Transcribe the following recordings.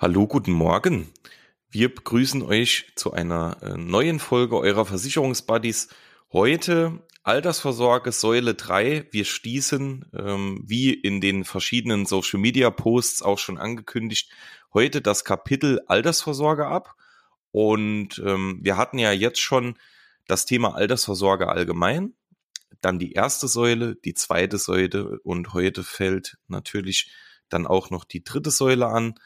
Hallo, guten Morgen. Wir begrüßen euch zu einer äh, neuen Folge eurer Versicherungsbuddies. Heute Altersvorsorge Säule 3. Wir schließen, ähm, wie in den verschiedenen Social Media Posts auch schon angekündigt, heute das Kapitel Altersvorsorge ab. Und ähm, wir hatten ja jetzt schon das Thema Altersvorsorge allgemein, dann die erste Säule, die zweite Säule und heute fällt natürlich dann auch noch die dritte Säule an.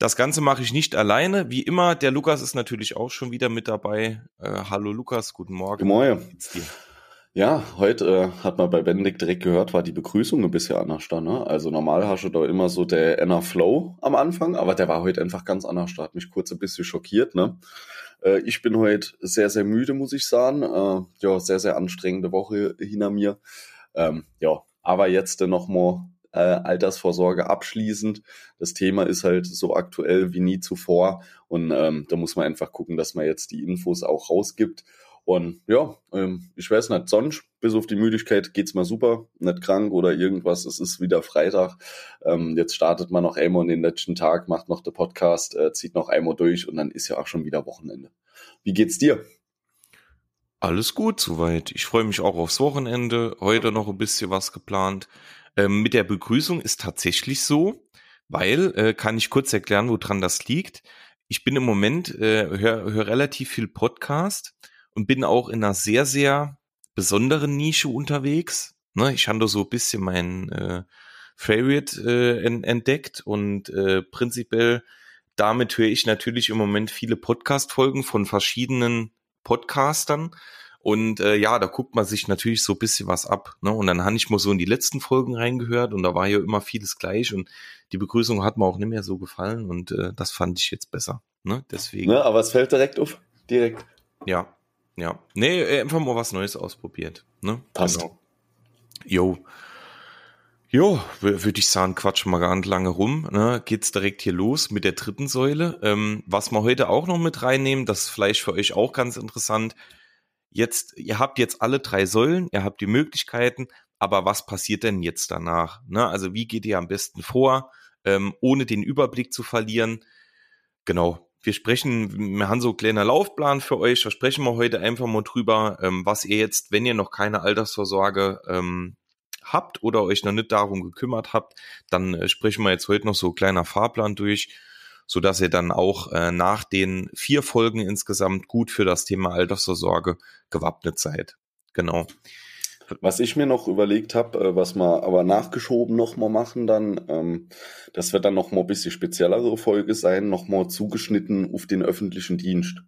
Das Ganze mache ich nicht alleine. Wie immer, der Lukas ist natürlich auch schon wieder mit dabei. Äh, hallo Lukas, guten Morgen. Guten Morgen. Ja, heute äh, hat man bei Benedikt direkt gehört, war die Begrüßung ein bisschen anders da. Ne? Also normal hast du da immer so der Enner Flow am Anfang, aber der war heute einfach ganz anders. Da hat mich kurz ein bisschen schockiert. Ne? Äh, ich bin heute sehr, sehr müde, muss ich sagen. Äh, ja, sehr, sehr anstrengende Woche hinter mir. Ähm, ja, aber jetzt äh, nochmal äh, Altersvorsorge abschließend. Das Thema ist halt so aktuell wie nie zuvor und ähm, da muss man einfach gucken, dass man jetzt die Infos auch rausgibt. Und ja, ähm, ich weiß nicht, sonst, bis auf die Müdigkeit geht's mal super, nicht krank oder irgendwas. Es ist wieder Freitag. Ähm, jetzt startet man noch einmal in den letzten Tag, macht noch den Podcast, äh, zieht noch einmal durch und dann ist ja auch schon wieder Wochenende. Wie geht's dir? Alles gut soweit. Ich freue mich auch aufs Wochenende. Heute noch ein bisschen was geplant. Ähm, mit der Begrüßung ist tatsächlich so, weil, äh, kann ich kurz erklären, woran das liegt. Ich bin im Moment, äh, höre hör relativ viel Podcast und bin auch in einer sehr, sehr besonderen Nische unterwegs. Ne, ich habe so ein bisschen mein äh, Favorite äh, entdeckt und äh, prinzipiell damit höre ich natürlich im Moment viele Podcast-Folgen von verschiedenen Podcastern und äh, ja, da guckt man sich natürlich so ein bisschen was ab. Ne? Und dann habe ich mal so in die letzten Folgen reingehört und da war ja immer vieles gleich und die Begrüßung hat mir auch nicht mehr so gefallen und äh, das fand ich jetzt besser. Ne? Deswegen. Ne, aber es fällt direkt auf. Direkt. Ja, ja. Nee, äh, einfach mal was Neues ausprobiert. Ne? Passt. Genau. Jo. Jo, würde ich sagen, quatsch mal gar nicht lange rum. Ne? Geht's direkt hier los mit der dritten Säule. Ähm, was wir heute auch noch mit reinnehmen, das ist vielleicht für euch auch ganz interessant jetzt, ihr habt jetzt alle drei Säulen, ihr habt die Möglichkeiten, aber was passiert denn jetzt danach? Ne? Also wie geht ihr am besten vor, ähm, ohne den Überblick zu verlieren? Genau. Wir sprechen, wir haben so einen kleinen Laufplan für euch, da sprechen wir heute einfach mal drüber, ähm, was ihr jetzt, wenn ihr noch keine Altersvorsorge ähm, habt oder euch noch nicht darum gekümmert habt, dann äh, sprechen wir jetzt heute noch so ein kleiner Fahrplan durch so dass ihr dann auch äh, nach den vier Folgen insgesamt gut für das Thema Altersvorsorge gewappnet seid. Genau. Was ich mir noch überlegt habe, äh, was wir aber nachgeschoben nochmal machen dann, ähm, das wird dann nochmal ein bisschen speziellere Folge sein, nochmal zugeschnitten auf den öffentlichen Dienst.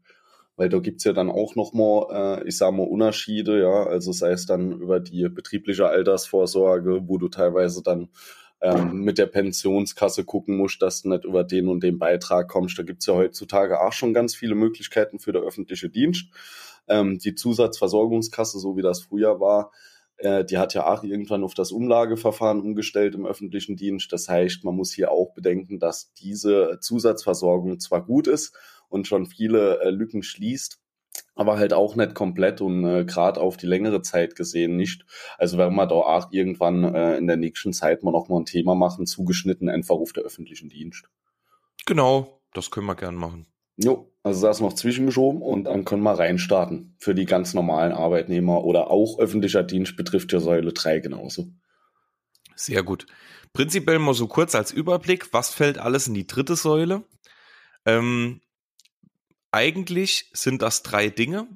Weil da gibt's ja dann auch nochmal, äh, ich sag mal, Unterschiede, ja, also sei es dann über die betriebliche Altersvorsorge, wo du teilweise dann ähm, mit der Pensionskasse gucken musst, dass du nicht über den und den Beitrag kommst. Da gibt's ja heutzutage auch schon ganz viele Möglichkeiten für der öffentliche Dienst. Ähm, die Zusatzversorgungskasse, so wie das früher war, äh, die hat ja auch irgendwann auf das Umlageverfahren umgestellt im öffentlichen Dienst. Das heißt, man muss hier auch bedenken, dass diese Zusatzversorgung zwar gut ist und schon viele äh, Lücken schließt, aber halt auch nicht komplett und äh, gerade auf die längere Zeit gesehen nicht. Also werden wir da auch irgendwann äh, in der nächsten Zeit mal noch mal ein Thema machen, zugeschnitten einfach auf der öffentlichen Dienst. Genau, das können wir gern machen. Jo, also das noch zwischengeschoben und dann können wir reinstarten für die ganz normalen Arbeitnehmer oder auch öffentlicher Dienst betrifft ja Säule 3 genauso. Sehr gut. Prinzipiell mal so kurz als Überblick, was fällt alles in die dritte Säule? Ähm, eigentlich sind das drei Dinge,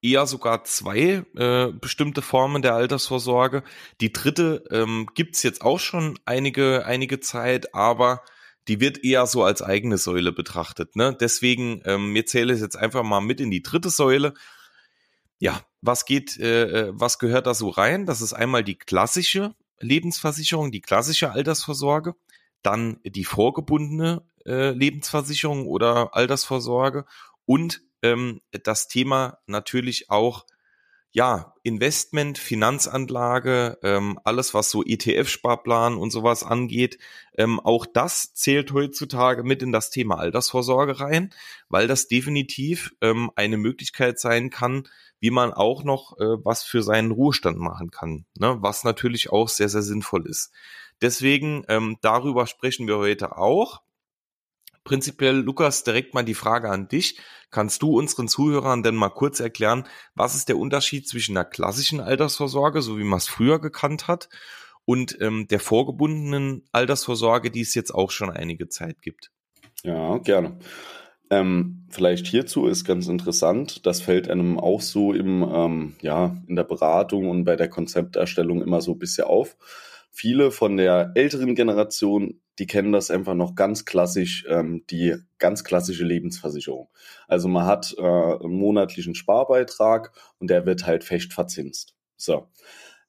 eher sogar zwei äh, bestimmte Formen der Altersvorsorge. Die dritte ähm, gibt's jetzt auch schon einige, einige Zeit, aber die wird eher so als eigene Säule betrachtet. Ne? Deswegen, ähm, mir zähle ich jetzt einfach mal mit in die dritte Säule. Ja, was geht, äh, äh, was gehört da so rein? Das ist einmal die klassische Lebensversicherung, die klassische Altersvorsorge, dann die vorgebundene äh, Lebensversicherung oder Altersvorsorge und ähm, das Thema natürlich auch ja, Investment, Finanzanlage, ähm, alles was so ETF-Sparplan und sowas angeht, ähm, auch das zählt heutzutage mit in das Thema Altersvorsorge rein, weil das definitiv ähm, eine Möglichkeit sein kann, wie man auch noch äh, was für seinen Ruhestand machen kann, ne? was natürlich auch sehr, sehr sinnvoll ist. Deswegen, ähm, darüber sprechen wir heute auch. Prinzipiell, Lukas, direkt mal die Frage an dich. Kannst du unseren Zuhörern denn mal kurz erklären, was ist der Unterschied zwischen einer klassischen Altersvorsorge, so wie man es früher gekannt hat, und ähm, der vorgebundenen Altersvorsorge, die es jetzt auch schon einige Zeit gibt? Ja, gerne. Ähm, vielleicht hierzu ist ganz interessant, das fällt einem auch so im, ähm, ja, in der Beratung und bei der Konzepterstellung immer so ein bisschen auf. Viele von der älteren Generation, die kennen das einfach noch ganz klassisch, ähm, die ganz klassische Lebensversicherung. Also man hat äh, einen monatlichen Sparbeitrag und der wird halt fest verzinst. So.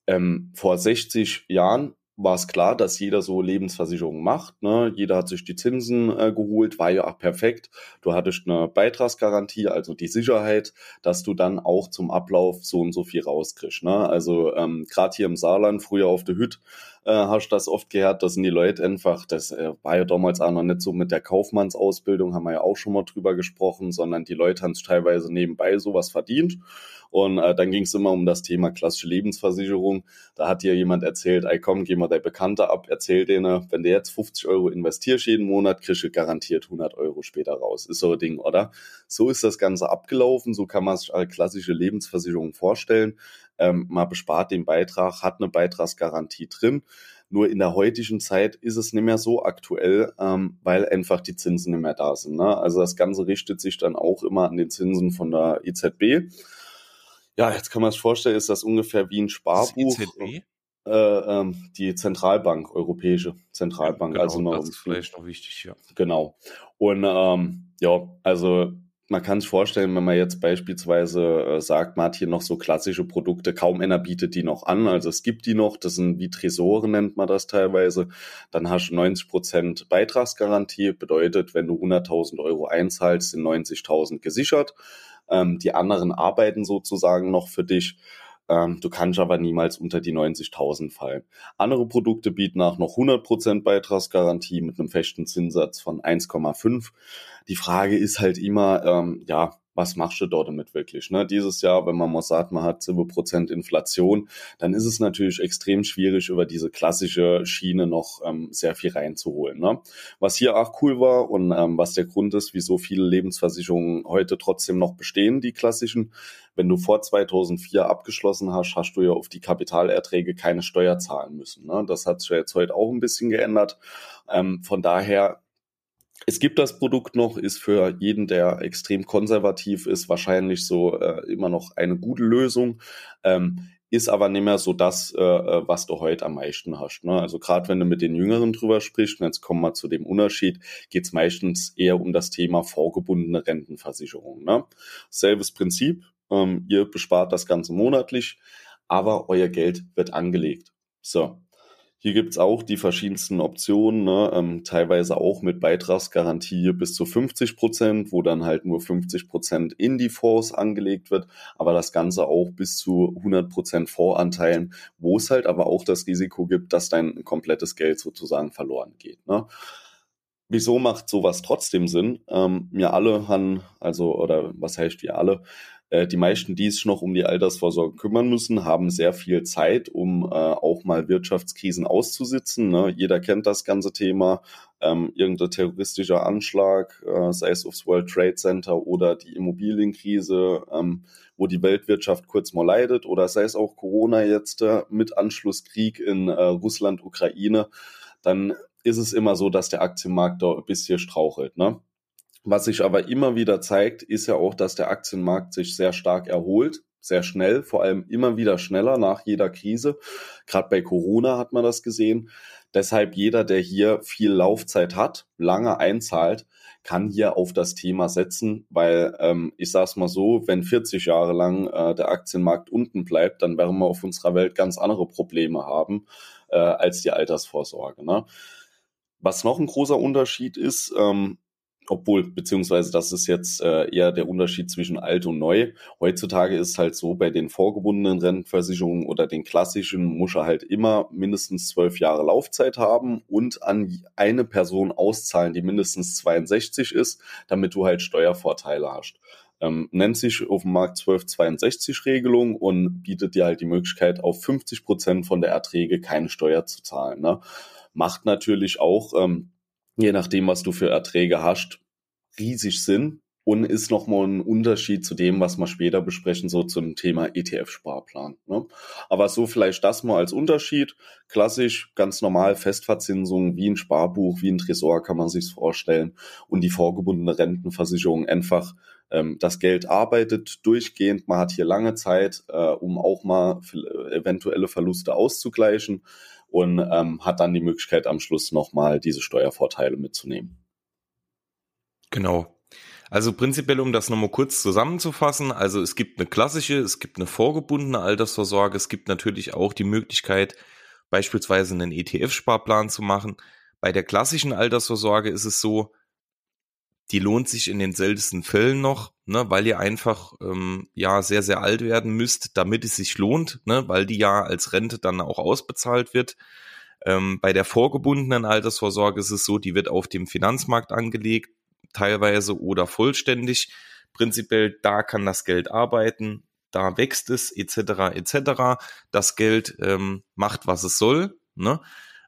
Ähm, vor 60 Jahren war es klar, dass jeder so Lebensversicherungen macht. Ne? Jeder hat sich die Zinsen äh, geholt, war ja auch perfekt. Du hattest eine Beitragsgarantie, also die Sicherheit, dass du dann auch zum Ablauf so und so viel rauskriegst. Ne? Also ähm, gerade hier im Saarland, früher auf der Hütte, äh, hast das oft gehört, da sind die Leute einfach, das äh, war ja damals auch noch nicht so mit der Kaufmannsausbildung, haben wir ja auch schon mal drüber gesprochen, sondern die Leute haben es teilweise nebenbei sowas verdient. Und äh, dann ging es immer um das Thema klassische Lebensversicherung. Da hat dir jemand erzählt, ey komm, geh mal dein Bekannter ab, erzähl denen, wenn du jetzt 50 Euro investierst jeden Monat, kriegst du garantiert 100 Euro später raus. Ist so ein Ding, oder? So ist das Ganze abgelaufen, so kann man sich als klassische Lebensversicherung vorstellen. Ähm, man bespart den Beitrag, hat eine Beitragsgarantie drin. Nur in der heutigen Zeit ist es nicht mehr so aktuell, ähm, weil einfach die Zinsen nicht mehr da sind. Ne? Also das Ganze richtet sich dann auch immer an den Zinsen von der EZB. Ja, jetzt kann man sich vorstellen, ist das ungefähr wie ein Sparbuch. EZB? Äh, ähm, die Zentralbank, Europäische Zentralbank. Genau, also noch, das ist vielleicht noch wichtig, ja. Genau. Und ähm, ja, also man kann sich vorstellen, wenn man jetzt beispielsweise äh, sagt, man hat hier noch so klassische Produkte, kaum einer bietet die noch an, also es gibt die noch, das sind wie Tresoren nennt man das teilweise, dann hast du 90 Prozent Beitragsgarantie, bedeutet, wenn du 100.000 Euro einzahlst, sind 90.000 gesichert, ähm, die anderen arbeiten sozusagen noch für dich, ähm, du kannst aber niemals unter die 90.000 fallen. Andere Produkte bieten auch noch 100% Beitragsgarantie mit einem festen Zinssatz von 1,5. Die Frage ist halt immer, ähm, ja, was machst du dort damit wirklich? Ne? Dieses Jahr, wenn man mal sagt, man hat 7% Inflation, dann ist es natürlich extrem schwierig, über diese klassische Schiene noch ähm, sehr viel reinzuholen. Ne? Was hier auch cool war und ähm, was der Grund ist, wieso viele Lebensversicherungen heute trotzdem noch bestehen, die klassischen, wenn du vor 2004 abgeschlossen hast, hast du ja auf die Kapitalerträge keine Steuer zahlen müssen. Ne? Das hat sich jetzt heute auch ein bisschen geändert. Ähm, von daher es gibt das Produkt noch, ist für jeden, der extrem konservativ ist, wahrscheinlich so äh, immer noch eine gute Lösung. Ähm, ist aber nicht mehr so das, äh, äh was du heute am meisten hast. Ne? Also gerade wenn du mit den Jüngeren drüber sprichst, und jetzt kommen wir zu dem Unterschied, geht es meistens eher um das Thema vorgebundene Rentenversicherung. Ne? Selbes Prinzip, ähm, ihr bespart das Ganze monatlich, aber euer Geld wird angelegt. So, hier gibt's auch die verschiedensten Optionen, ne? ähm, teilweise auch mit Beitragsgarantie bis zu 50 Prozent, wo dann halt nur 50 Prozent in die Fonds angelegt wird, aber das Ganze auch bis zu 100 Prozent Fondsanteilen, wo es halt aber auch das Risiko gibt, dass dein komplettes Geld sozusagen verloren geht. Ne? Wieso macht sowas trotzdem Sinn? Ähm, wir alle haben, also, oder was heißt wir alle, äh, die meisten, die sich noch um die Altersvorsorge kümmern müssen, haben sehr viel Zeit, um äh, auch mal Wirtschaftskrisen auszusitzen. Ne? Jeder kennt das ganze Thema. Ähm, irgendein terroristischer Anschlag, äh, sei es aufs World Trade Center oder die Immobilienkrise, ähm, wo die Weltwirtschaft kurz mal leidet, oder sei es auch Corona jetzt äh, mit Anschlusskrieg in äh, Russland, Ukraine, dann ist es immer so, dass der Aktienmarkt da ein bisschen strauchelt. Ne? Was sich aber immer wieder zeigt, ist ja auch, dass der Aktienmarkt sich sehr stark erholt, sehr schnell, vor allem immer wieder schneller nach jeder Krise. Gerade bei Corona hat man das gesehen. Deshalb jeder, der hier viel Laufzeit hat, lange einzahlt, kann hier auf das Thema setzen, weil ähm, ich sage es mal so, wenn 40 Jahre lang äh, der Aktienmarkt unten bleibt, dann werden wir auf unserer Welt ganz andere Probleme haben äh, als die Altersvorsorge. Ne? Was noch ein großer Unterschied ist, ähm, obwohl, beziehungsweise das ist jetzt äh, eher der Unterschied zwischen alt und neu. Heutzutage ist halt so, bei den vorgebundenen Rentenversicherungen oder den klassischen muss er halt immer mindestens zwölf Jahre Laufzeit haben und an eine Person auszahlen, die mindestens 62 ist, damit du halt Steuervorteile hast. Ähm, nennt sich auf dem Markt 1262 Regelung und bietet dir halt die Möglichkeit, auf 50 Prozent von der Erträge keine Steuer zu zahlen. Ne? Macht natürlich auch ähm, je nachdem, was du für Erträge hast, riesig sind und ist nochmal ein Unterschied zu dem, was wir später besprechen, so zum Thema ETF-Sparplan. Ne? Aber so vielleicht das mal als Unterschied. Klassisch, ganz normal Festverzinsung, wie ein Sparbuch, wie ein Tresor kann man sich's vorstellen. Und die vorgebundene Rentenversicherung einfach ähm, das Geld arbeitet durchgehend. Man hat hier lange Zeit, äh, um auch mal eventuelle Verluste auszugleichen und ähm, hat dann die Möglichkeit am Schluss nochmal diese Steuervorteile mitzunehmen. Genau. Also prinzipiell, um das nochmal kurz zusammenzufassen, also es gibt eine klassische, es gibt eine vorgebundene Altersvorsorge, es gibt natürlich auch die Möglichkeit, beispielsweise einen ETF-Sparplan zu machen. Bei der klassischen Altersvorsorge ist es so, die lohnt sich in den seltensten Fällen noch, ne, weil ihr einfach ähm, ja sehr, sehr alt werden müsst, damit es sich lohnt, ne, weil die ja als Rente dann auch ausbezahlt wird. Ähm, bei der vorgebundenen Altersvorsorge ist es so, die wird auf dem Finanzmarkt angelegt teilweise oder vollständig. Prinzipiell, da kann das Geld arbeiten, da wächst es, etc., etc. Das Geld ähm, macht, was es soll. Ne?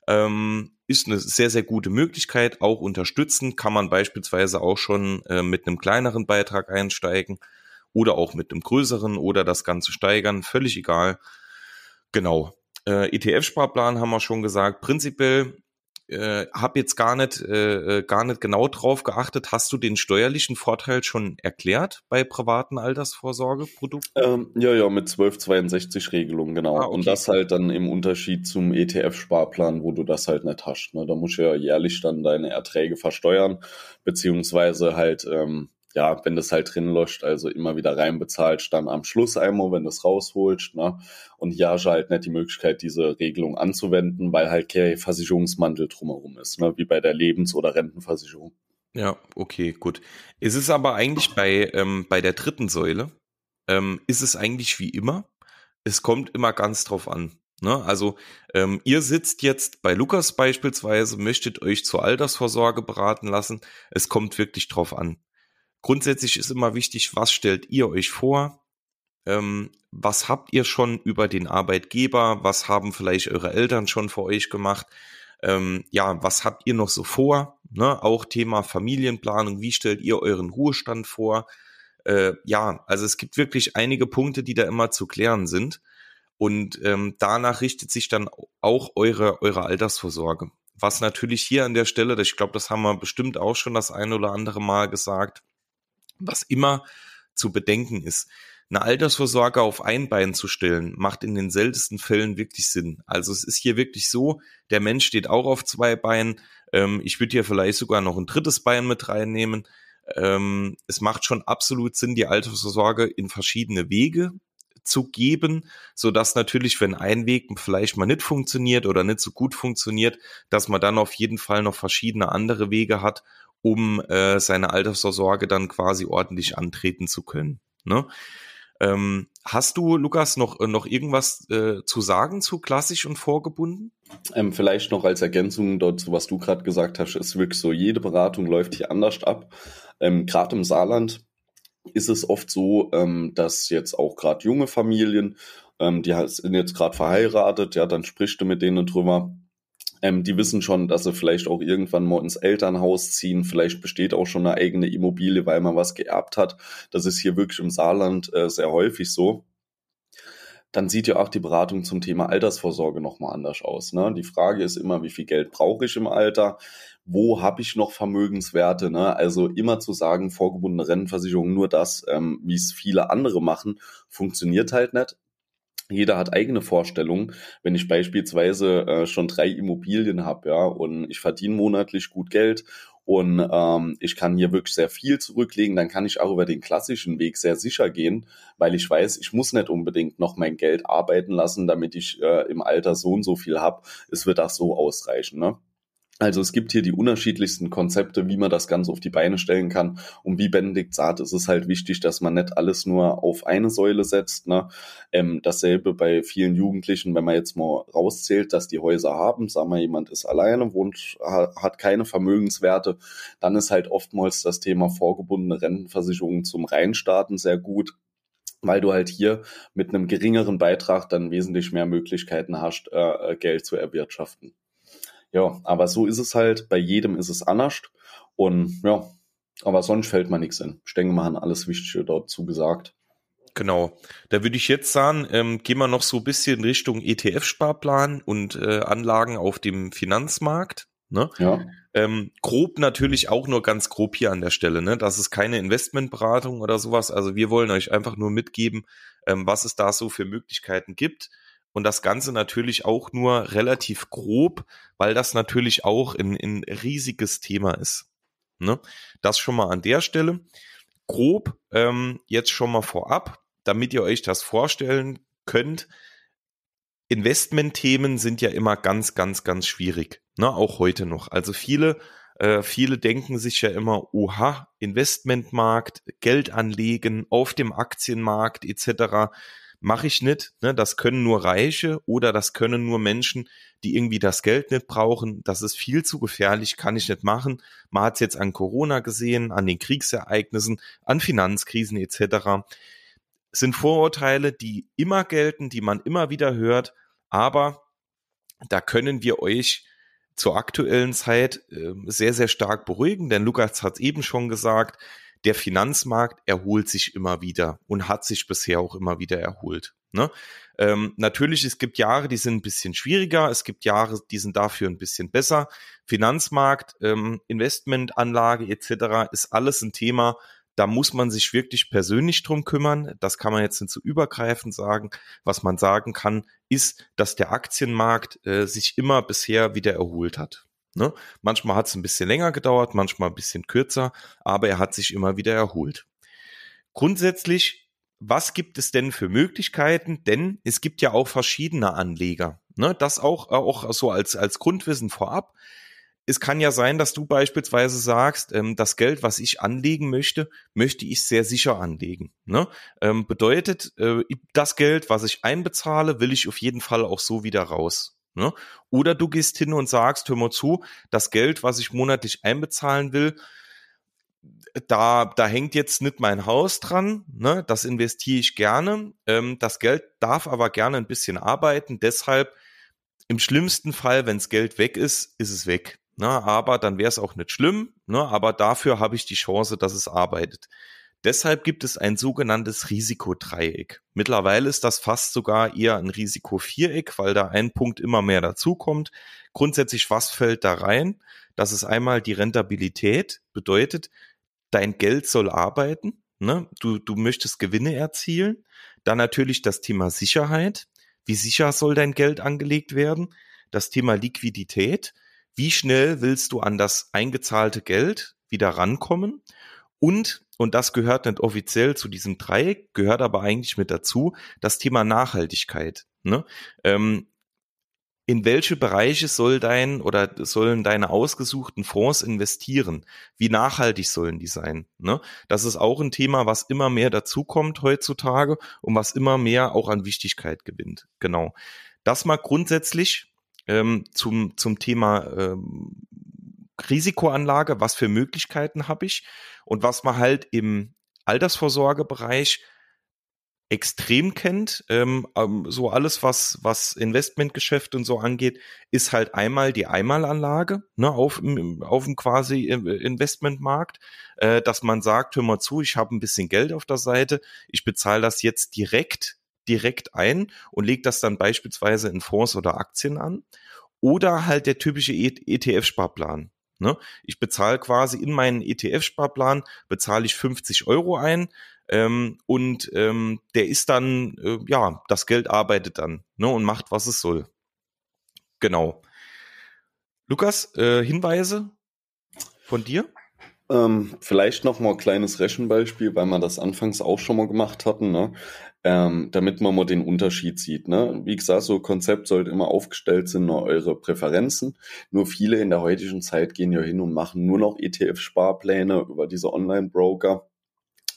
Ähm, ist eine sehr, sehr gute Möglichkeit. Auch unterstützen kann man beispielsweise auch schon äh, mit einem kleineren Beitrag einsteigen oder auch mit einem größeren oder das Ganze steigern. Völlig egal. Genau. Äh, ETF-Sparplan haben wir schon gesagt. Prinzipiell äh, habe jetzt gar nicht, äh, äh, gar nicht genau drauf geachtet. Hast du den steuerlichen Vorteil schon erklärt bei privaten Altersvorsorgeprodukten? Ähm, ja, ja, mit 1262-Regelung, genau. Ah, okay. Und das halt dann im Unterschied zum ETF-Sparplan, wo du das halt nicht hast. Ne? Da musst du ja jährlich dann deine Erträge versteuern, beziehungsweise halt ähm, ja, wenn das halt drin läuft, also immer wieder reinbezahlt, dann am Schluss einmal, wenn du es rausholst, ne? Und du halt nicht die Möglichkeit, diese Regelung anzuwenden, weil halt kein Versicherungsmantel drumherum ist, ne? Wie bei der Lebens- oder Rentenversicherung. Ja, okay, gut. Es ist aber eigentlich bei, ähm, bei der dritten Säule, ähm, ist es eigentlich wie immer. Es kommt immer ganz drauf an. Ne? Also ähm, ihr sitzt jetzt bei Lukas beispielsweise, möchtet euch zur Altersvorsorge beraten lassen. Es kommt wirklich drauf an. Grundsätzlich ist immer wichtig, was stellt ihr euch vor? Ähm, was habt ihr schon über den Arbeitgeber? Was haben vielleicht eure Eltern schon für euch gemacht? Ähm, ja, was habt ihr noch so vor? Ne? Auch Thema Familienplanung. Wie stellt ihr euren Ruhestand vor? Äh, ja, also es gibt wirklich einige Punkte, die da immer zu klären sind. Und ähm, danach richtet sich dann auch eure, eure Altersvorsorge. Was natürlich hier an der Stelle, ich glaube, das haben wir bestimmt auch schon das ein oder andere Mal gesagt, was immer zu bedenken ist, eine Altersvorsorge auf ein Bein zu stellen, macht in den seltensten Fällen wirklich Sinn. Also es ist hier wirklich so, der Mensch steht auch auf zwei Beinen. Ähm, ich würde hier vielleicht sogar noch ein drittes Bein mit reinnehmen. Ähm, es macht schon absolut Sinn, die Altersvorsorge in verschiedene Wege zu geben, so dass natürlich, wenn ein Weg vielleicht mal nicht funktioniert oder nicht so gut funktioniert, dass man dann auf jeden Fall noch verschiedene andere Wege hat, um äh, seine Altersvorsorge dann quasi ordentlich antreten zu können. Ne? Ähm, hast du, Lukas, noch, noch irgendwas äh, zu sagen zu klassisch und vorgebunden? Ähm, vielleicht noch als Ergänzung dazu, was du gerade gesagt hast, ist wirklich so, jede Beratung läuft hier anders ab. Ähm, gerade im Saarland ist es oft so, ähm, dass jetzt auch gerade junge Familien, ähm, die sind jetzt gerade verheiratet, ja, dann sprichst du mit denen drüber, ähm, die wissen schon, dass sie vielleicht auch irgendwann mal ins Elternhaus ziehen. Vielleicht besteht auch schon eine eigene Immobilie, weil man was geerbt hat. Das ist hier wirklich im Saarland äh, sehr häufig so. Dann sieht ja auch die Beratung zum Thema Altersvorsorge nochmal anders aus. Ne? Die Frage ist immer, wie viel Geld brauche ich im Alter? Wo habe ich noch Vermögenswerte? Ne? Also immer zu sagen, vorgebundene Rentenversicherung, nur das, ähm, wie es viele andere machen, funktioniert halt nicht jeder hat eigene Vorstellungen. Wenn ich beispielsweise äh, schon drei Immobilien habe, ja, und ich verdiene monatlich gut Geld und ähm, ich kann hier wirklich sehr viel zurücklegen, dann kann ich auch über den klassischen Weg sehr sicher gehen, weil ich weiß, ich muss nicht unbedingt noch mein Geld arbeiten lassen, damit ich äh, im Alter so und so viel habe. Es wird auch so ausreichen. Ne? Also es gibt hier die unterschiedlichsten Konzepte, wie man das Ganze auf die Beine stellen kann. Und wie Benedikt sagt, es ist halt wichtig, dass man nicht alles nur auf eine Säule setzt. Ne? Ähm, dasselbe bei vielen Jugendlichen, wenn man jetzt mal rauszählt, dass die Häuser haben, sagen wir, jemand ist alleine, wohnt, hat keine Vermögenswerte, dann ist halt oftmals das Thema vorgebundene Rentenversicherung zum Reinstarten sehr gut weil du halt hier mit einem geringeren Beitrag dann wesentlich mehr Möglichkeiten hast, äh, Geld zu erwirtschaften. Ja, aber so ist es halt. Bei jedem ist es anders. Und ja, aber sonst fällt mir nichts in. Ich denke, wir haben alles Wichtige dazu gesagt. Genau. Da würde ich jetzt sagen, ähm, gehen wir noch so ein bisschen Richtung ETF-Sparplan und äh, Anlagen auf dem Finanzmarkt. Ne? Ja. Ähm, grob natürlich auch nur ganz grob hier an der Stelle. Ne? Das ist keine Investmentberatung oder sowas. Also wir wollen euch einfach nur mitgeben, ähm, was es da so für Möglichkeiten gibt. Und das Ganze natürlich auch nur relativ grob, weil das natürlich auch ein, ein riesiges Thema ist. Ne? Das schon mal an der Stelle. Grob ähm, jetzt schon mal vorab, damit ihr euch das vorstellen könnt. Investmentthemen sind ja immer ganz, ganz, ganz schwierig. Ne? Auch heute noch. Also viele äh, viele denken sich ja immer, oha, Investmentmarkt, Geld anlegen auf dem Aktienmarkt etc mache ich nicht. Ne? Das können nur Reiche oder das können nur Menschen, die irgendwie das Geld nicht brauchen. Das ist viel zu gefährlich, kann ich nicht machen. Man hat es jetzt an Corona gesehen, an den Kriegsereignissen, an Finanzkrisen etc. sind Vorurteile, die immer gelten, die man immer wieder hört, aber da können wir euch zur aktuellen Zeit äh, sehr, sehr stark beruhigen, denn Lukas hat es eben schon gesagt, der Finanzmarkt erholt sich immer wieder und hat sich bisher auch immer wieder erholt. Ne? Ähm, natürlich, es gibt Jahre, die sind ein bisschen schwieriger, es gibt Jahre, die sind dafür ein bisschen besser. Finanzmarkt, ähm, Investmentanlage etc. ist alles ein Thema, da muss man sich wirklich persönlich drum kümmern. Das kann man jetzt nicht so übergreifend sagen. Was man sagen kann, ist, dass der Aktienmarkt äh, sich immer bisher wieder erholt hat. Ne? Manchmal hat es ein bisschen länger gedauert, manchmal ein bisschen kürzer, aber er hat sich immer wieder erholt. Grundsätzlich, was gibt es denn für Möglichkeiten? Denn es gibt ja auch verschiedene Anleger. Ne? Das auch, auch so als, als Grundwissen vorab. Es kann ja sein, dass du beispielsweise sagst, ähm, das Geld, was ich anlegen möchte, möchte ich sehr sicher anlegen. Ne? Ähm, bedeutet, äh, das Geld, was ich einbezahle, will ich auf jeden Fall auch so wieder raus. Ne? Oder du gehst hin und sagst, hör mal zu, das Geld, was ich monatlich einbezahlen will, da, da hängt jetzt nicht mein Haus dran, ne? das investiere ich gerne. Ähm, das Geld darf aber gerne ein bisschen arbeiten. Deshalb im schlimmsten Fall, wenn das Geld weg ist, ist es weg. Ne? Aber dann wäre es auch nicht schlimm. Ne? Aber dafür habe ich die Chance, dass es arbeitet. Deshalb gibt es ein sogenanntes Risikodreieck. Mittlerweile ist das fast sogar eher ein Risikoviereck, weil da ein Punkt immer mehr dazukommt. Grundsätzlich, was fällt da rein? Das ist einmal die Rentabilität, bedeutet, dein Geld soll arbeiten, ne? du, du möchtest Gewinne erzielen. Dann natürlich das Thema Sicherheit. Wie sicher soll dein Geld angelegt werden? Das Thema Liquidität. Wie schnell willst du an das eingezahlte Geld wieder rankommen? Und und das gehört nicht offiziell zu diesem Dreieck, gehört aber eigentlich mit dazu, das Thema Nachhaltigkeit. Ne? Ähm, in welche Bereiche soll dein oder sollen deine ausgesuchten Fonds investieren? Wie nachhaltig sollen die sein? Ne? Das ist auch ein Thema, was immer mehr dazukommt heutzutage und was immer mehr auch an Wichtigkeit gewinnt. Genau. Das mal grundsätzlich ähm, zum, zum Thema ähm, Risikoanlage, was für Möglichkeiten habe ich und was man halt im Altersvorsorgebereich extrem kennt, ähm, ähm, so alles, was, was Investmentgeschäft und so angeht, ist halt einmal die Einmalanlage ne, auf, auf dem quasi Investmentmarkt, äh, dass man sagt, hör mal zu, ich habe ein bisschen Geld auf der Seite, ich bezahle das jetzt direkt, direkt ein und lege das dann beispielsweise in Fonds oder Aktien an. Oder halt der typische ETF-Sparplan. Ne? Ich bezahle quasi in meinen ETF-Sparplan, bezahle ich 50 Euro ein ähm, und ähm, der ist dann, äh, ja, das Geld arbeitet dann ne, und macht, was es soll. Genau. Lukas, äh, Hinweise von dir? Ähm, vielleicht noch mal ein kleines Rechenbeispiel, weil wir das anfangs auch schon mal gemacht hatten. Ne? Ähm, damit man mal den Unterschied sieht. Ne? Wie gesagt, so Konzept sollte immer aufgestellt sein nach eure Präferenzen. Nur viele in der heutigen Zeit gehen ja hin und machen nur noch ETF-Sparpläne über diese Online-Broker.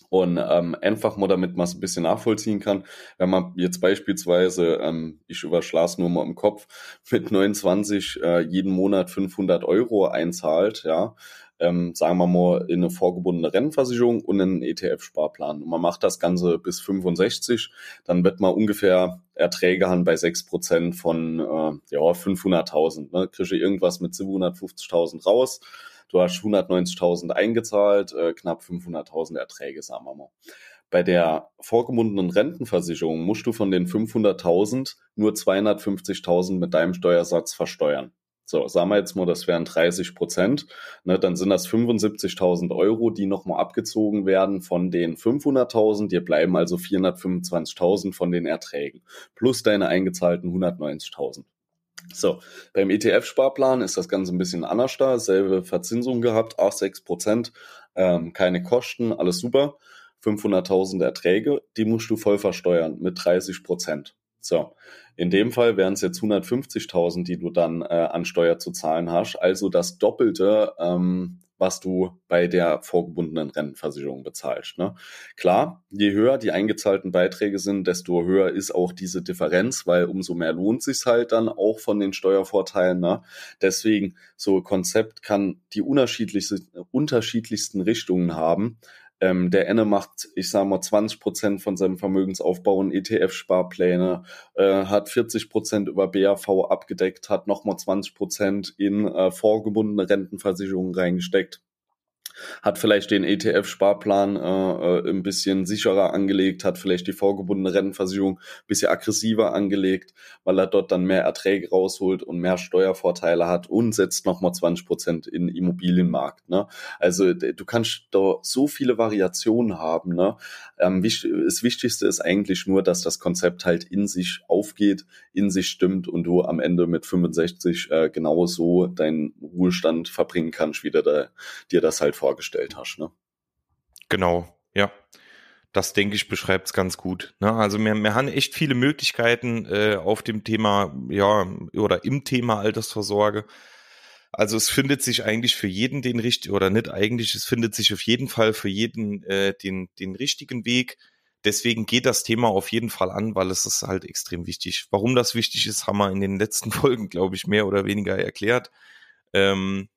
Und ähm, einfach mal, damit man es ein bisschen nachvollziehen kann, wenn man jetzt beispielsweise, ähm, ich überschlage nur mal im Kopf, mit 29 äh, jeden Monat 500 Euro einzahlt, ja, ähm, sagen wir mal, in eine vorgebundene Rentenversicherung und einen ETF-Sparplan. Und man macht das Ganze bis 65, dann wird man ungefähr Erträge haben bei 6% von äh, ja, 500.000. Ne? Kriege irgendwas mit 750.000 raus. Du hast 190.000 eingezahlt, äh, knapp 500.000 Erträge, sagen wir mal. Bei der vorgebundenen Rentenversicherung musst du von den 500.000 nur 250.000 mit deinem Steuersatz versteuern. So, sagen wir jetzt mal, das wären 30 Prozent, ne, dann sind das 75.000 Euro, die nochmal abgezogen werden von den 500.000. Dir bleiben also 425.000 von den Erträgen plus deine eingezahlten 190.000. So, beim ETF-Sparplan ist das Ganze ein bisschen anders da, selbe Verzinsung gehabt, auch 6 Prozent, ähm, keine Kosten, alles super. 500.000 Erträge, die musst du voll versteuern mit 30 Prozent. So, in dem Fall wären es jetzt 150.000, die du dann äh, an Steuer zu zahlen hast, also das Doppelte, ähm, was du bei der vorgebundenen Rentenversicherung bezahlst. Ne? Klar, je höher die eingezahlten Beiträge sind, desto höher ist auch diese Differenz, weil umso mehr lohnt sich halt dann auch von den Steuervorteilen. Ne? Deswegen so Konzept kann die unterschiedlichsten, unterschiedlichsten Richtungen haben. Ähm, der Enne macht, ich sage mal, 20 Prozent von seinem Vermögensaufbau in ETF-Sparpläne, äh, hat 40 Prozent über BAV abgedeckt, hat nochmal 20 Prozent in äh, vorgebundene Rentenversicherungen reingesteckt hat vielleicht den ETF-Sparplan äh, äh, ein bisschen sicherer angelegt, hat vielleicht die vorgebundene Rentenversicherung ein bisschen aggressiver angelegt, weil er dort dann mehr Erträge rausholt und mehr Steuervorteile hat und setzt nochmal 20 Prozent in Immobilienmarkt. Ne? Also du kannst da so viele Variationen haben. Ne? Ähm, das Wichtigste ist eigentlich nur, dass das Konzept halt in sich aufgeht, in sich stimmt und du am Ende mit 65 äh, genauso deinen Ruhestand verbringen kannst, wie du da, dir das halt vorgestellt hast. Ne? Genau, ja. Das denke ich beschreibt es ganz gut. Ne? Also wir, wir haben echt viele Möglichkeiten äh, auf dem Thema, ja, oder im Thema Altersvorsorge. Also es findet sich eigentlich für jeden den richtigen, oder nicht eigentlich, es findet sich auf jeden Fall für jeden äh, den, den richtigen Weg. Deswegen geht das Thema auf jeden Fall an, weil es ist halt extrem wichtig. Warum das wichtig ist, haben wir in den letzten Folgen, glaube ich, mehr oder weniger erklärt. Ähm,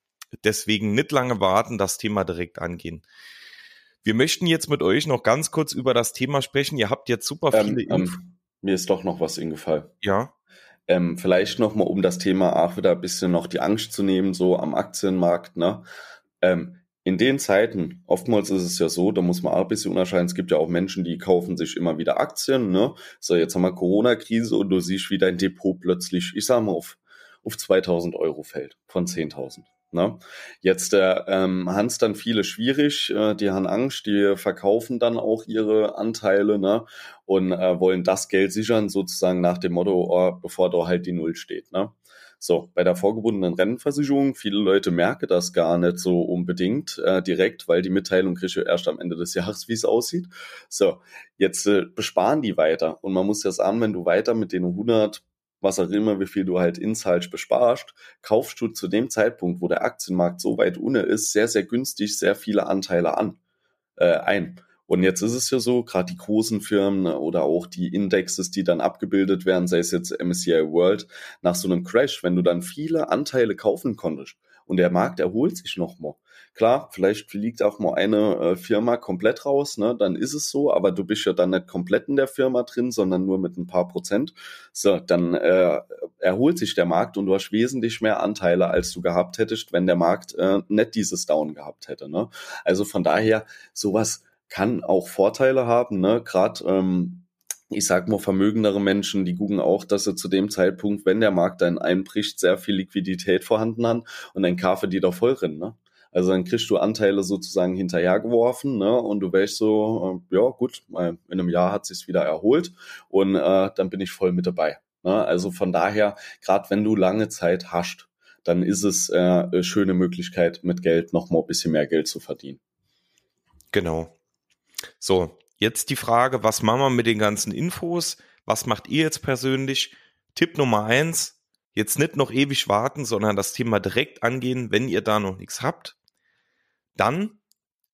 Deswegen nicht lange warten, das Thema direkt angehen. Wir möchten jetzt mit euch noch ganz kurz über das Thema sprechen. Ihr habt jetzt super ähm, viele ähm, ähm, Mir ist doch noch was eingefallen. Ja. Ähm, vielleicht noch mal, um das Thema auch wieder ein bisschen noch die Angst zu nehmen, so am Aktienmarkt. Ne? Ähm, in den Zeiten, oftmals ist es ja so, da muss man auch ein bisschen unterscheiden, es gibt ja auch Menschen, die kaufen sich immer wieder Aktien. Ne? So, jetzt haben wir Corona-Krise und du siehst, wie dein Depot plötzlich, ich sag mal, auf, auf 2000 Euro fällt von 10.000. Ne? Jetzt äh, ähm, haben es dann viele schwierig, äh, die haben Angst, die verkaufen dann auch ihre Anteile ne? und äh, wollen das Geld sichern, sozusagen nach dem Motto, oh, bevor da halt die Null steht. Ne? So, bei der vorgebundenen Rentenversicherung, viele Leute merken das gar nicht so unbedingt äh, direkt, weil die Mitteilung kriege ich erst am Ende des Jahres, wie es aussieht. So, jetzt äh, besparen die weiter. Und man muss ja sagen, wenn du weiter mit den 100 was auch immer, wie viel du halt Insights besparst, kaufst du zu dem Zeitpunkt, wo der Aktienmarkt so weit ohne ist, sehr, sehr günstig sehr viele Anteile an, äh, ein. Und jetzt ist es ja so, gerade die großen Firmen oder auch die Indexes, die dann abgebildet werden, sei es jetzt MSCI World, nach so einem Crash, wenn du dann viele Anteile kaufen konntest und der Markt erholt sich nochmal, Klar, vielleicht fliegt auch mal eine äh, Firma komplett raus, ne? dann ist es so, aber du bist ja dann nicht komplett in der Firma drin, sondern nur mit ein paar Prozent. So, dann äh, erholt sich der Markt und du hast wesentlich mehr Anteile, als du gehabt hättest, wenn der Markt äh, nicht dieses Down gehabt hätte. Ne? Also von daher, sowas kann auch Vorteile haben, ne? Gerade ähm, ich sag mal, vermögendere Menschen, die gucken auch, dass sie zu dem Zeitpunkt, wenn der Markt dann einbricht, sehr viel Liquidität vorhanden haben und dann kaufen die da voll rein, ne? Also dann kriegst du Anteile sozusagen hinterhergeworfen ne? und du wärst so, äh, ja gut, in einem Jahr hat sich's wieder erholt und äh, dann bin ich voll mit dabei. Ne? Also von daher, gerade wenn du lange Zeit hast, dann ist es äh, eine schöne Möglichkeit, mit Geld noch mal ein bisschen mehr Geld zu verdienen. Genau. So, jetzt die Frage, was machen wir mit den ganzen Infos? Was macht ihr jetzt persönlich? Tipp Nummer eins, jetzt nicht noch ewig warten, sondern das Thema direkt angehen, wenn ihr da noch nichts habt. Dann,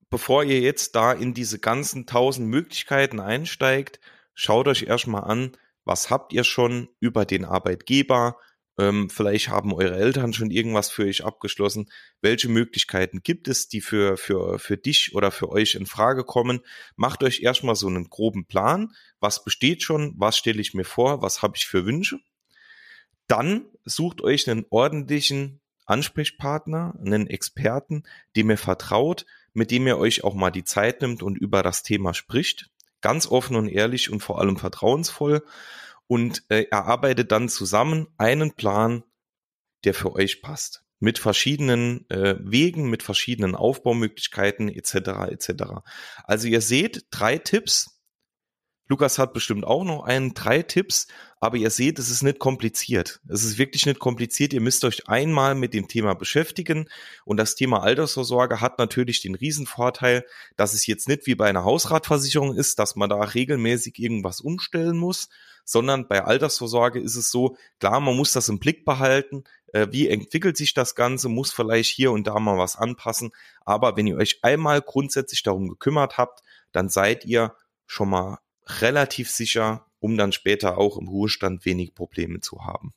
bevor ihr jetzt da in diese ganzen tausend Möglichkeiten einsteigt, schaut euch erstmal an, was habt ihr schon über den Arbeitgeber, Ähm, vielleicht haben eure Eltern schon irgendwas für euch abgeschlossen. Welche Möglichkeiten gibt es, die für, für, für dich oder für euch in Frage kommen? Macht euch erstmal so einen groben Plan. Was besteht schon? Was stelle ich mir vor? Was habe ich für Wünsche? Dann sucht euch einen ordentlichen Ansprechpartner, einen Experten, dem ihr vertraut, mit dem ihr euch auch mal die Zeit nimmt und über das Thema spricht. Ganz offen und ehrlich und vor allem vertrauensvoll. Und äh, erarbeitet dann zusammen einen Plan, der für euch passt. Mit verschiedenen äh, Wegen, mit verschiedenen Aufbaumöglichkeiten etc. etc. Also ihr seht drei Tipps, Lukas hat bestimmt auch noch einen, drei Tipps, aber ihr seht, es ist nicht kompliziert. Es ist wirklich nicht kompliziert. Ihr müsst euch einmal mit dem Thema beschäftigen und das Thema Altersvorsorge hat natürlich den Riesenvorteil, dass es jetzt nicht wie bei einer Hausratversicherung ist, dass man da regelmäßig irgendwas umstellen muss, sondern bei Altersvorsorge ist es so, klar, man muss das im Blick behalten, äh, wie entwickelt sich das Ganze, muss vielleicht hier und da mal was anpassen, aber wenn ihr euch einmal grundsätzlich darum gekümmert habt, dann seid ihr schon mal relativ sicher, um dann später auch im Ruhestand wenig Probleme zu haben.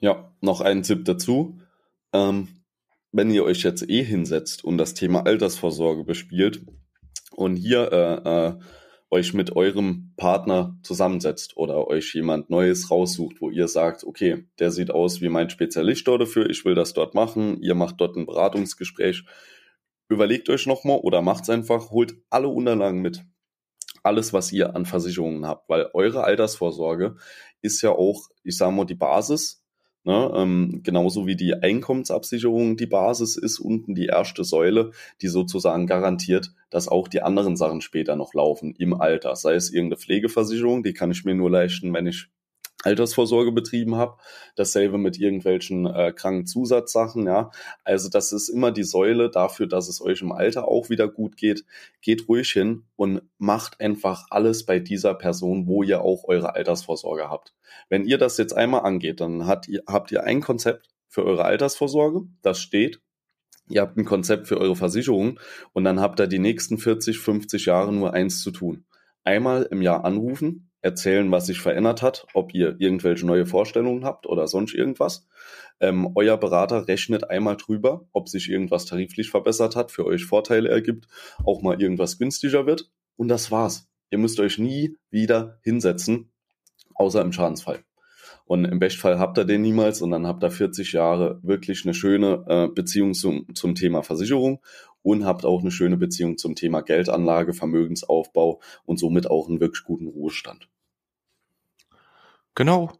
Ja, noch ein Tipp dazu. Ähm, wenn ihr euch jetzt eh hinsetzt und das Thema Altersvorsorge bespielt und hier äh, äh, euch mit eurem Partner zusammensetzt oder euch jemand Neues raussucht, wo ihr sagt, okay, der sieht aus wie mein Spezialist dafür, ich will das dort machen, ihr macht dort ein Beratungsgespräch, überlegt euch nochmal oder macht's einfach, holt alle Unterlagen mit alles, was ihr an Versicherungen habt, weil eure Altersvorsorge ist ja auch, ich sage mal, die Basis. Ne, ähm, genauso wie die Einkommensabsicherung die Basis ist, unten die erste Säule, die sozusagen garantiert, dass auch die anderen Sachen später noch laufen im Alter. Sei es irgendeine Pflegeversicherung, die kann ich mir nur leisten, wenn ich Altersvorsorge betrieben habe. Dasselbe mit irgendwelchen äh, Krankenzusatzsachen, ja. Also das ist immer die Säule dafür, dass es euch im Alter auch wieder gut geht. Geht ruhig hin und macht einfach alles bei dieser Person, wo ihr auch eure Altersvorsorge habt. Wenn ihr das jetzt einmal angeht, dann ihr, habt ihr ein Konzept für eure Altersvorsorge, das steht. Ihr habt ein Konzept für eure Versicherung und dann habt ihr die nächsten 40, 50 Jahre nur eins zu tun. Einmal im Jahr anrufen, erzählen, was sich verändert hat, ob ihr irgendwelche neue Vorstellungen habt oder sonst irgendwas. Ähm, euer Berater rechnet einmal drüber, ob sich irgendwas tariflich verbessert hat, für euch Vorteile ergibt, auch mal irgendwas günstiger wird. Und das war's. Ihr müsst euch nie wieder hinsetzen, außer im Schadensfall. Und im Bestfall habt ihr den niemals und dann habt ihr 40 Jahre wirklich eine schöne äh, Beziehung zum, zum Thema Versicherung und habt auch eine schöne Beziehung zum Thema Geldanlage, Vermögensaufbau und somit auch einen wirklich guten Ruhestand. Genau.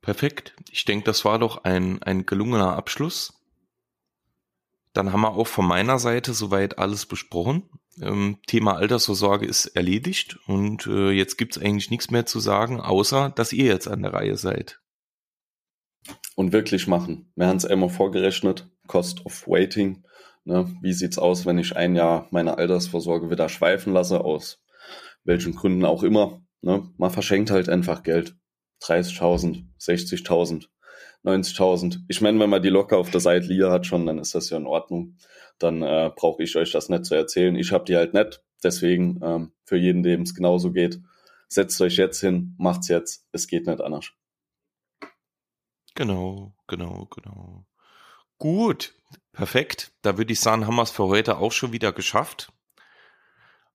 Perfekt. Ich denke, das war doch ein, ein gelungener Abschluss. Dann haben wir auch von meiner Seite soweit alles besprochen. Ähm, Thema Altersvorsorge ist erledigt und äh, jetzt gibt's eigentlich nichts mehr zu sagen, außer dass ihr jetzt an der Reihe seid. Und wirklich machen. Wir haben es einmal vorgerechnet, Cost of Waiting. Ne? Wie sieht's aus, wenn ich ein Jahr meine Altersvorsorge wieder schweifen lasse, aus welchen Gründen auch immer. Ne? Man verschenkt halt einfach Geld. 30.000, 60.000, 90.000. Ich meine, wenn man die locker auf der Seite liegen hat schon, dann ist das ja in Ordnung. Dann äh, brauche ich euch das nicht zu erzählen. Ich habe die halt nicht. Deswegen ähm, für jeden, dem es genauso geht, setzt euch jetzt hin, macht's jetzt. Es geht nicht anders. Genau, genau, genau. Gut, perfekt. Da würde ich sagen, haben wir es für heute auch schon wieder geschafft.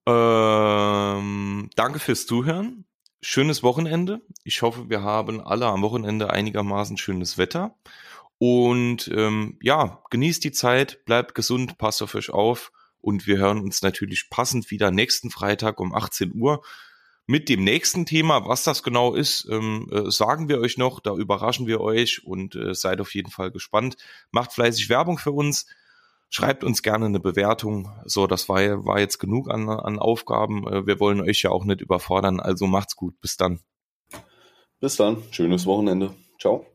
Ähm, danke fürs Zuhören schönes Wochenende. Ich hoffe, wir haben alle am Wochenende einigermaßen schönes Wetter. Und ähm, ja, genießt die Zeit, bleibt gesund, passt auf euch auf und wir hören uns natürlich passend wieder nächsten Freitag um 18 Uhr mit dem nächsten Thema. Was das genau ist, ähm, äh, sagen wir euch noch, da überraschen wir euch und äh, seid auf jeden Fall gespannt. Macht fleißig Werbung für uns. Schreibt uns gerne eine Bewertung. So, das war, war jetzt genug an, an Aufgaben. Äh, wir wollen euch ja auch nicht überfordern. Also macht's gut. Bis dann. Bis dann. Schönes Wochenende. Ciao.